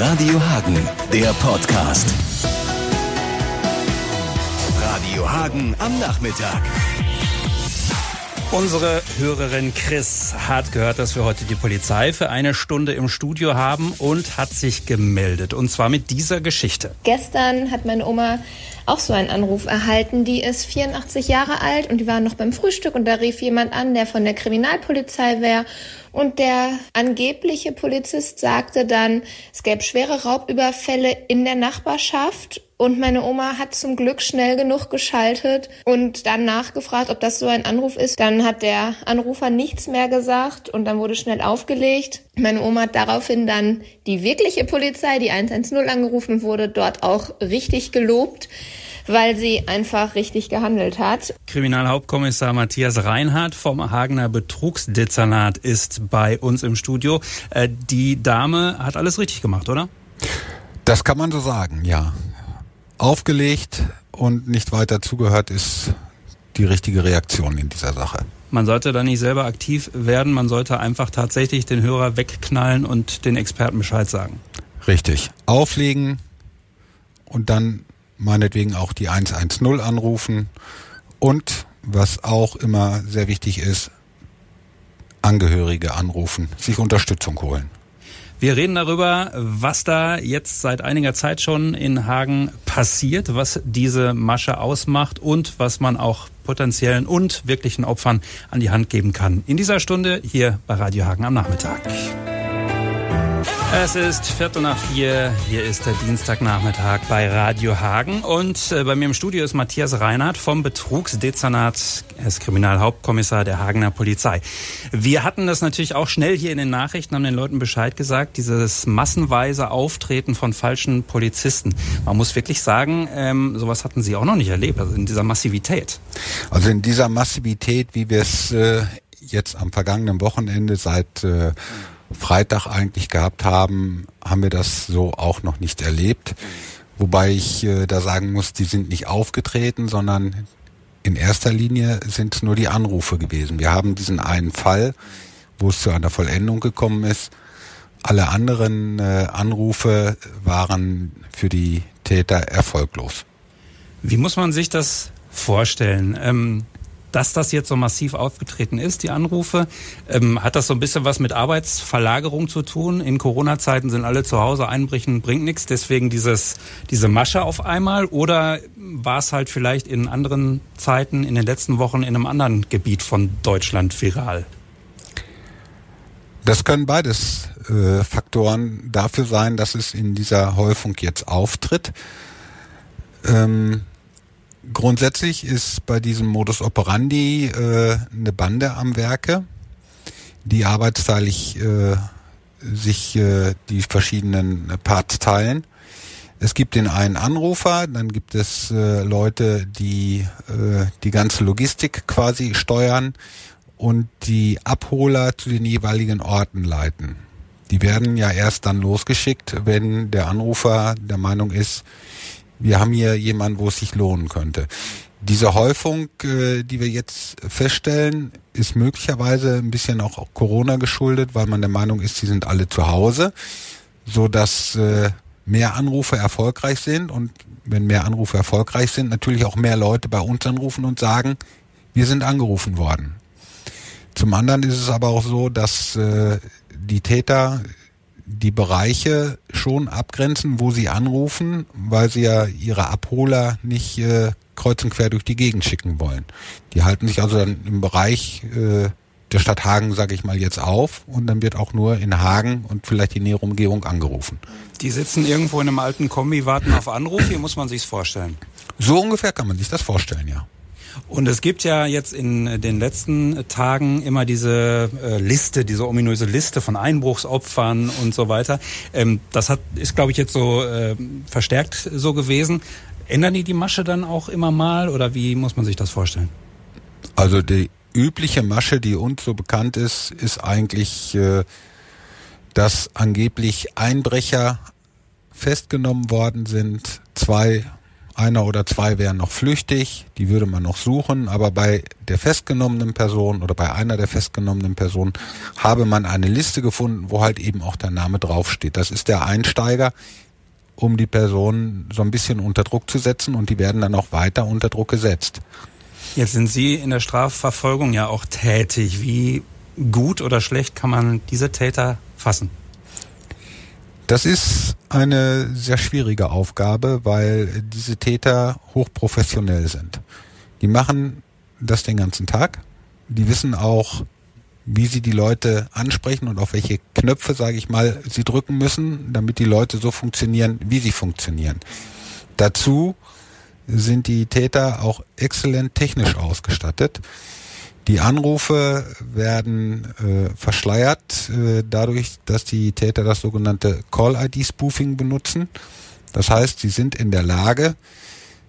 Radio Hagen, der Podcast. Radio Hagen am Nachmittag. Unsere Hörerin Chris hat gehört, dass wir heute die Polizei für eine Stunde im Studio haben und hat sich gemeldet. Und zwar mit dieser Geschichte. Gestern hat meine Oma auch so einen Anruf erhalten. Die ist 84 Jahre alt und die war noch beim Frühstück und da rief jemand an, der von der Kriminalpolizei wäre. Und der angebliche Polizist sagte dann, es gäbe schwere Raubüberfälle in der Nachbarschaft und meine Oma hat zum Glück schnell genug geschaltet und dann nachgefragt, ob das so ein Anruf ist. Dann hat der Anrufer nichts mehr gesagt und dann wurde schnell aufgelegt. Meine Oma hat daraufhin dann die wirkliche Polizei, die 110 angerufen wurde, dort auch richtig gelobt weil sie einfach richtig gehandelt hat. Kriminalhauptkommissar Matthias Reinhardt vom Hagener Betrugsdezernat ist bei uns im Studio. Äh, die Dame hat alles richtig gemacht, oder? Das kann man so sagen, ja aufgelegt und nicht weiter zugehört, ist die richtige Reaktion in dieser Sache. Man sollte da nicht selber aktiv werden, man sollte einfach tatsächlich den Hörer wegknallen und den Experten Bescheid sagen. Richtig. Auflegen und dann meinetwegen auch die 110 anrufen und was auch immer sehr wichtig ist, Angehörige anrufen, sich Unterstützung holen. Wir reden darüber, was da jetzt seit einiger Zeit schon in Hagen passiert, was diese Masche ausmacht und was man auch potenziellen und wirklichen Opfern an die Hand geben kann. In dieser Stunde hier bei Radio Hagen am Nachmittag. Es ist Viertel nach vier. Hier ist der Dienstagnachmittag bei Radio Hagen. Und äh, bei mir im Studio ist Matthias Reinhardt vom Betrugsdezernat. Er ist Kriminalhauptkommissar der Hagener Polizei. Wir hatten das natürlich auch schnell hier in den Nachrichten, haben den Leuten Bescheid gesagt. Dieses massenweise Auftreten von falschen Polizisten. Man muss wirklich sagen, ähm, sowas hatten Sie auch noch nicht erlebt, also in dieser Massivität. Also in dieser Massivität, wie wir es äh, jetzt am vergangenen Wochenende seit äh, Freitag eigentlich gehabt haben, haben wir das so auch noch nicht erlebt. Wobei ich äh, da sagen muss, die sind nicht aufgetreten, sondern in erster Linie sind es nur die Anrufe gewesen. Wir haben diesen einen Fall, wo es zu einer Vollendung gekommen ist. Alle anderen äh, Anrufe waren für die Täter erfolglos. Wie muss man sich das vorstellen? Ähm dass das jetzt so massiv aufgetreten ist, die Anrufe. Ähm, hat das so ein bisschen was mit Arbeitsverlagerung zu tun? In Corona-Zeiten sind alle zu Hause, einbrechen bringt nichts, deswegen dieses, diese Masche auf einmal? Oder war es halt vielleicht in anderen Zeiten, in den letzten Wochen in einem anderen Gebiet von Deutschland viral? Das können beides äh, Faktoren dafür sein, dass es in dieser Häufung jetzt auftritt. Ähm, Grundsätzlich ist bei diesem Modus operandi äh, eine Bande am Werke, die arbeitsteilig äh, sich äh, die verschiedenen Parts teilen. Es gibt den einen Anrufer, dann gibt es äh, Leute, die äh, die ganze Logistik quasi steuern und die Abholer zu den jeweiligen Orten leiten. Die werden ja erst dann losgeschickt, wenn der Anrufer der Meinung ist, wir haben hier jemanden, wo es sich lohnen könnte. Diese Häufung, äh, die wir jetzt feststellen, ist möglicherweise ein bisschen auch Corona geschuldet, weil man der Meinung ist, sie sind alle zu Hause, so dass äh, mehr Anrufe erfolgreich sind und wenn mehr Anrufe erfolgreich sind, natürlich auch mehr Leute bei uns anrufen und sagen, wir sind angerufen worden. Zum anderen ist es aber auch so, dass äh, die Täter die Bereiche schon abgrenzen, wo sie anrufen, weil sie ja ihre Abholer nicht äh, kreuz und quer durch die Gegend schicken wollen. Die halten sich also dann im Bereich äh, der Stadt Hagen, sage ich mal, jetzt auf und dann wird auch nur in Hagen und vielleicht die nähere Umgebung angerufen. Die sitzen irgendwo in einem alten Kombi, warten auf Anruf, wie muss man sich's vorstellen? So ungefähr kann man sich das vorstellen, ja. Und es gibt ja jetzt in den letzten Tagen immer diese äh, Liste, diese ominöse Liste von Einbruchsopfern und so weiter. Ähm, das hat, ist, glaube ich, jetzt so äh, verstärkt so gewesen. Ändern die die Masche dann auch immer mal oder wie muss man sich das vorstellen? Also die übliche Masche, die uns so bekannt ist, ist eigentlich, äh, dass angeblich Einbrecher festgenommen worden sind, zwei einer oder zwei wären noch flüchtig, die würde man noch suchen, aber bei der festgenommenen Person oder bei einer der festgenommenen Personen habe man eine Liste gefunden, wo halt eben auch der Name draufsteht. Das ist der Einsteiger, um die Person so ein bisschen unter Druck zu setzen und die werden dann auch weiter unter Druck gesetzt. Jetzt sind Sie in der Strafverfolgung ja auch tätig. Wie gut oder schlecht kann man diese Täter fassen? Das ist eine sehr schwierige Aufgabe, weil diese Täter hochprofessionell sind. Die machen das den ganzen Tag. Die wissen auch, wie sie die Leute ansprechen und auf welche Knöpfe, sage ich mal, sie drücken müssen, damit die Leute so funktionieren, wie sie funktionieren. Dazu sind die Täter auch exzellent technisch ausgestattet. Die Anrufe werden äh, verschleiert äh, dadurch, dass die Täter das sogenannte Call-ID-Spoofing benutzen. Das heißt, sie sind in der Lage,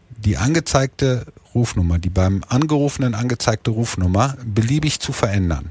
die angezeigte Rufnummer, die beim Angerufenen angezeigte Rufnummer, beliebig zu verändern.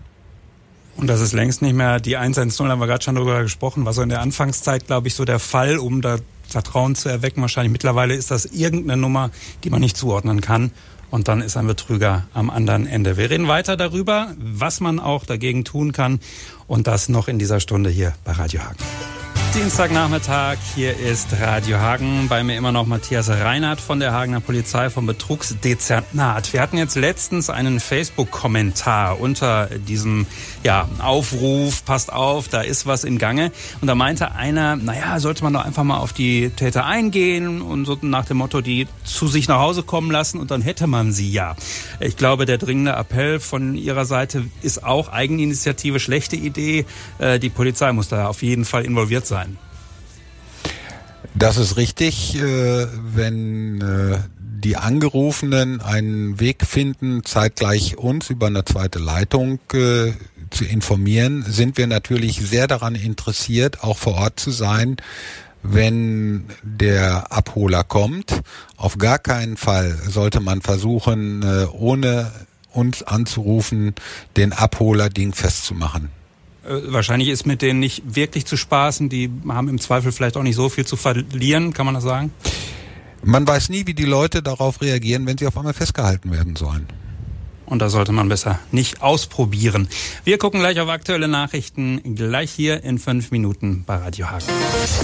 Und das ist längst nicht mehr die 110, haben wir gerade schon darüber gesprochen, war so in der Anfangszeit, glaube ich, so der Fall, um da Vertrauen zu erwecken. Wahrscheinlich mittlerweile ist das irgendeine Nummer, die man nicht zuordnen kann und dann ist ein Betrüger am anderen Ende. Wir reden weiter darüber, was man auch dagegen tun kann und das noch in dieser Stunde hier bei Radio Hagen. Dienstagnachmittag, hier ist Radio Hagen. Bei mir immer noch Matthias Reinhardt von der Hagener Polizei vom Betrugsdezernat. Wir hatten jetzt letztens einen Facebook-Kommentar unter diesem ja, Aufruf, passt auf, da ist was in Gange. Und da meinte einer, naja, sollte man doch einfach mal auf die Täter eingehen und so nach dem Motto, die zu sich nach Hause kommen lassen und dann hätte man sie ja. Ich glaube, der dringende Appell von Ihrer Seite ist auch Eigeninitiative, schlechte Idee. Äh, die Polizei muss da auf jeden Fall involviert sein. Das ist richtig, äh, wenn äh, die Angerufenen einen Weg finden, zeitgleich uns über eine zweite Leitung äh, zu informieren, sind wir natürlich sehr daran interessiert, auch vor Ort zu sein, wenn der Abholer kommt. Auf gar keinen Fall sollte man versuchen, ohne uns anzurufen, den Abholer dingfest zu. Äh, wahrscheinlich ist mit denen nicht wirklich zu spaßen. Die haben im Zweifel vielleicht auch nicht so viel zu verlieren, kann man das sagen? Man weiß nie, wie die Leute darauf reagieren, wenn sie auf einmal festgehalten werden sollen. Und da sollte man besser nicht ausprobieren. Wir gucken gleich auf aktuelle Nachrichten, gleich hier in fünf Minuten bei Radio Hagen.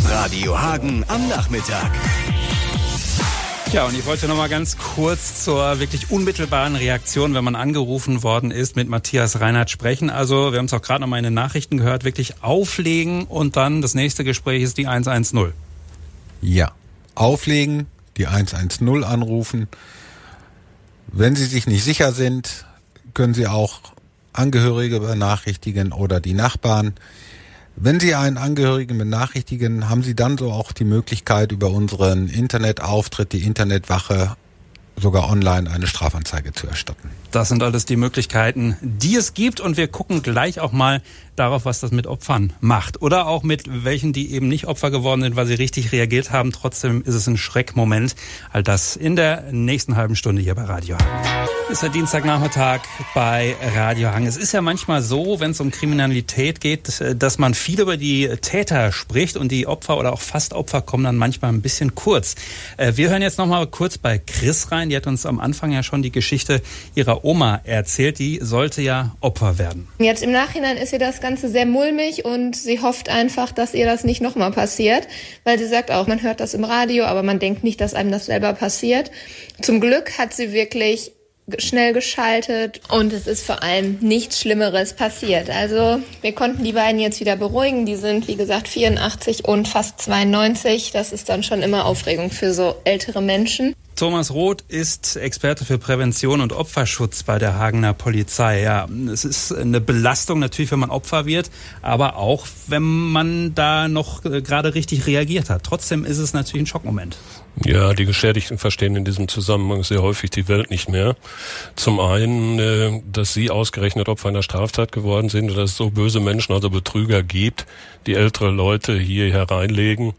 Radio Hagen am Nachmittag. Ja, und ich wollte noch mal ganz kurz zur wirklich unmittelbaren Reaktion, wenn man angerufen worden ist, mit Matthias Reinhardt sprechen. Also, wir haben es auch gerade noch mal in den Nachrichten gehört, wirklich auflegen und dann das nächste Gespräch ist die 110. Ja, auflegen, die 110 anrufen. Wenn Sie sich nicht sicher sind, können Sie auch Angehörige benachrichtigen oder die Nachbarn. Wenn Sie einen Angehörigen benachrichtigen, haben Sie dann so auch die Möglichkeit, über unseren Internetauftritt, die Internetwache, sogar online eine Strafanzeige zu erstatten. Das sind alles die Möglichkeiten, die es gibt. Und wir gucken gleich auch mal darauf, was das mit Opfern macht. Oder auch mit welchen, die eben nicht Opfer geworden sind, weil sie richtig reagiert haben. Trotzdem ist es ein Schreckmoment. All das in der nächsten halben Stunde hier bei Radio. Ist der Dienstagnachmittag bei Radio Hang. Es ist ja manchmal so, wenn es um Kriminalität geht, dass man viel über die Täter spricht und die Opfer oder auch fast Opfer kommen dann manchmal ein bisschen kurz. Äh, wir hören jetzt noch mal kurz bei Chris rein. Die hat uns am Anfang ja schon die Geschichte ihrer Oma erzählt. Die sollte ja Opfer werden. Jetzt im Nachhinein ist ihr das Ganze sehr mulmig und sie hofft einfach, dass ihr das nicht nochmal passiert, weil sie sagt auch, man hört das im Radio, aber man denkt nicht, dass einem das selber passiert. Zum Glück hat sie wirklich schnell geschaltet und es ist vor allem nichts Schlimmeres passiert. Also wir konnten die beiden jetzt wieder beruhigen. Die sind, wie gesagt, 84 und fast 92. Das ist dann schon immer Aufregung für so ältere Menschen. Thomas Roth ist Experte für Prävention und Opferschutz bei der Hagener Polizei. Ja, es ist eine Belastung natürlich, wenn man Opfer wird, aber auch, wenn man da noch äh, gerade richtig reagiert hat. Trotzdem ist es natürlich ein Schockmoment. Ja, die Geschädigten verstehen in diesem Zusammenhang sehr häufig die Welt nicht mehr. Zum einen, äh, dass sie ausgerechnet Opfer einer Straftat geworden sind und dass es so böse Menschen, also Betrüger gibt, die ältere Leute hier hereinlegen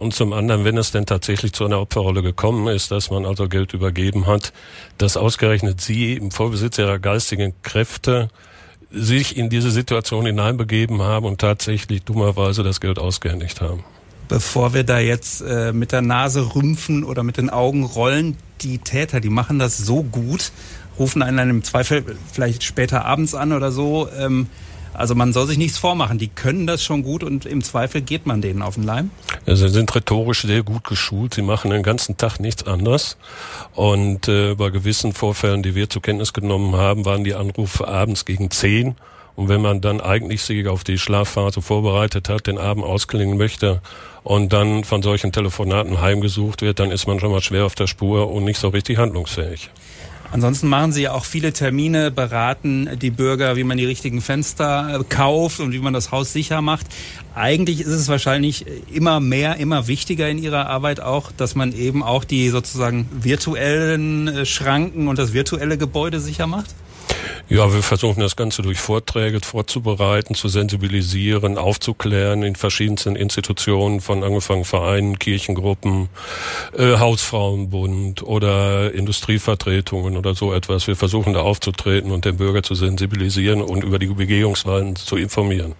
und zum anderen, wenn es denn tatsächlich zu einer Opferrolle gekommen ist, dass man also Geld übergeben hat, dass ausgerechnet Sie im Vollbesitz Ihrer geistigen Kräfte sich in diese Situation hineinbegeben haben und tatsächlich dummerweise das Geld ausgehändigt haben. Bevor wir da jetzt äh, mit der Nase rümpfen oder mit den Augen rollen, die Täter, die machen das so gut, rufen einen dann im Zweifel vielleicht später abends an oder so. Ähm, also man soll sich nichts vormachen. Die können das schon gut und im Zweifel geht man denen auf den Leim. Ja, sie sind rhetorisch sehr gut geschult. Sie machen den ganzen Tag nichts anderes. Und äh, bei gewissen Vorfällen, die wir zur Kenntnis genommen haben, waren die Anrufe abends gegen zehn. Und wenn man dann eigentlich sich auf die Schlafphase vorbereitet hat, den Abend ausklingen möchte und dann von solchen Telefonaten heimgesucht wird, dann ist man schon mal schwer auf der Spur und nicht so richtig handlungsfähig. Ansonsten machen Sie ja auch viele Termine, beraten die Bürger, wie man die richtigen Fenster äh, kauft und wie man das Haus sicher macht. Eigentlich ist es wahrscheinlich immer mehr, immer wichtiger in Ihrer Arbeit auch, dass man eben auch die sozusagen virtuellen äh, Schranken und das virtuelle Gebäude sicher macht? Ja, wir versuchen das Ganze durch Vorträge vorzubereiten, zu sensibilisieren, aufzuklären in verschiedensten Institutionen, von angefangen Vereinen, Kirchengruppen, äh, Hausfrauenbund oder Industrievertretungen oder so etwas. Wir versuchen da aufzutreten und den Bürger zu sensibilisieren und über die Begehungsweisen zu informieren.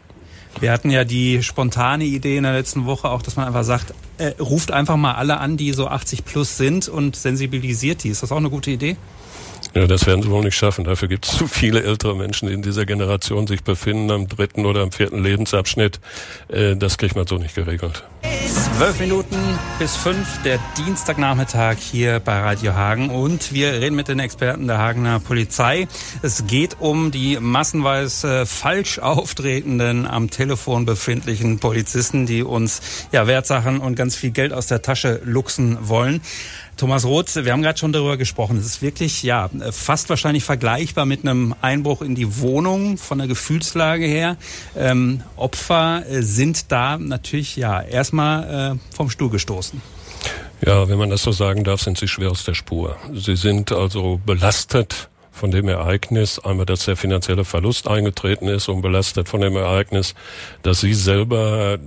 Wir hatten ja die spontane Idee in der letzten Woche auch, dass man einfach sagt, äh, ruft einfach mal alle an, die so 80 plus sind und sensibilisiert die. Ist das auch eine gute Idee? Ja, das werden sie wohl nicht schaffen. Dafür gibt es zu viele ältere Menschen, die in dieser Generation sich befinden, am dritten oder am vierten Lebensabschnitt. Äh, das kriegt man so nicht geregelt. Zwölf Minuten bis fünf, der Dienstagnachmittag hier bei Radio Hagen und wir reden mit den Experten der Hagener Polizei. Es geht um die massenweise falsch auftretenden, am Telefon befindlichen Polizisten, die uns ja Wertsachen und ganz viel Geld aus der Tasche luchsen wollen. Thomas Roth, wir haben gerade schon darüber gesprochen. Es ist wirklich, ja, fast wahrscheinlich vergleichbar mit einem Einbruch in die Wohnung von der Gefühlslage her. Ähm, Opfer äh, sind da natürlich, ja, erstmal äh, vom Stuhl gestoßen. Ja, wenn man das so sagen darf, sind sie schwer aus der Spur. Sie sind also belastet von dem Ereignis, einmal, dass der finanzielle Verlust eingetreten ist und belastet von dem Ereignis, dass sie selber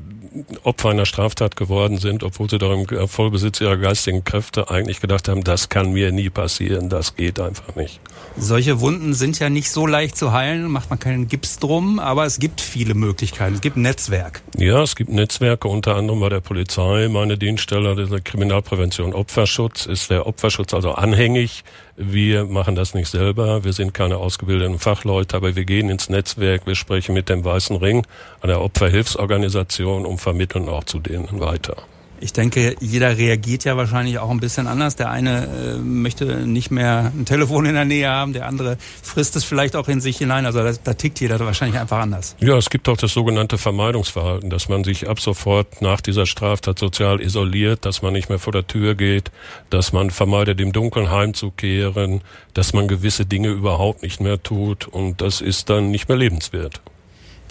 Opfer einer Straftat geworden sind, obwohl sie doch im Vollbesitz ihrer geistigen Kräfte eigentlich gedacht haben, das kann mir nie passieren, das geht einfach nicht. Solche Wunden sind ja nicht so leicht zu heilen, macht man keinen Gips drum, aber es gibt viele Möglichkeiten. Es gibt ein Netzwerk. Ja, es gibt Netzwerke, unter anderem bei der Polizei. Meine Dienststelle der Kriminalprävention Opferschutz ist der Opferschutz also anhängig. Wir machen das nicht selber. Wir sind keine ausgebildeten Fachleute, aber wir gehen ins Netzwerk. Wir sprechen mit dem Weißen Ring, einer Opferhilfsorganisation und vermitteln auch zu denen weiter. Ich denke, jeder reagiert ja wahrscheinlich auch ein bisschen anders. Der eine äh, möchte nicht mehr ein Telefon in der Nähe haben, der andere frisst es vielleicht auch in sich hinein. Also da, da tickt jeder wahrscheinlich einfach anders. Ja, es gibt auch das sogenannte Vermeidungsverhalten, dass man sich ab sofort nach dieser Straftat sozial isoliert, dass man nicht mehr vor der Tür geht, dass man vermeidet, im Dunkeln heimzukehren, dass man gewisse Dinge überhaupt nicht mehr tut und das ist dann nicht mehr lebenswert.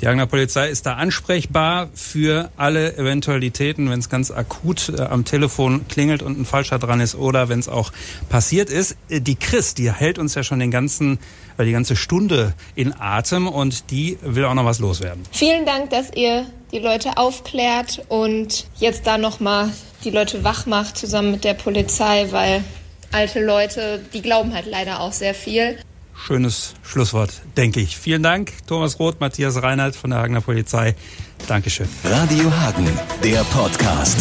Die Hagener Polizei ist da ansprechbar für alle Eventualitäten, wenn es ganz akut äh, am Telefon klingelt und ein Falscher dran ist oder wenn es auch passiert ist. Äh, die Chris, die hält uns ja schon den ganzen, äh, die ganze Stunde in Atem und die will auch noch was loswerden. Vielen Dank, dass ihr die Leute aufklärt und jetzt da nochmal die Leute wach macht zusammen mit der Polizei, weil alte Leute, die glauben halt leider auch sehr viel schönes Schlusswort, denke ich. Vielen Dank, Thomas Roth, Matthias Reinhardt von der Hagener Polizei. Dankeschön. Radio Hagen, der Podcast.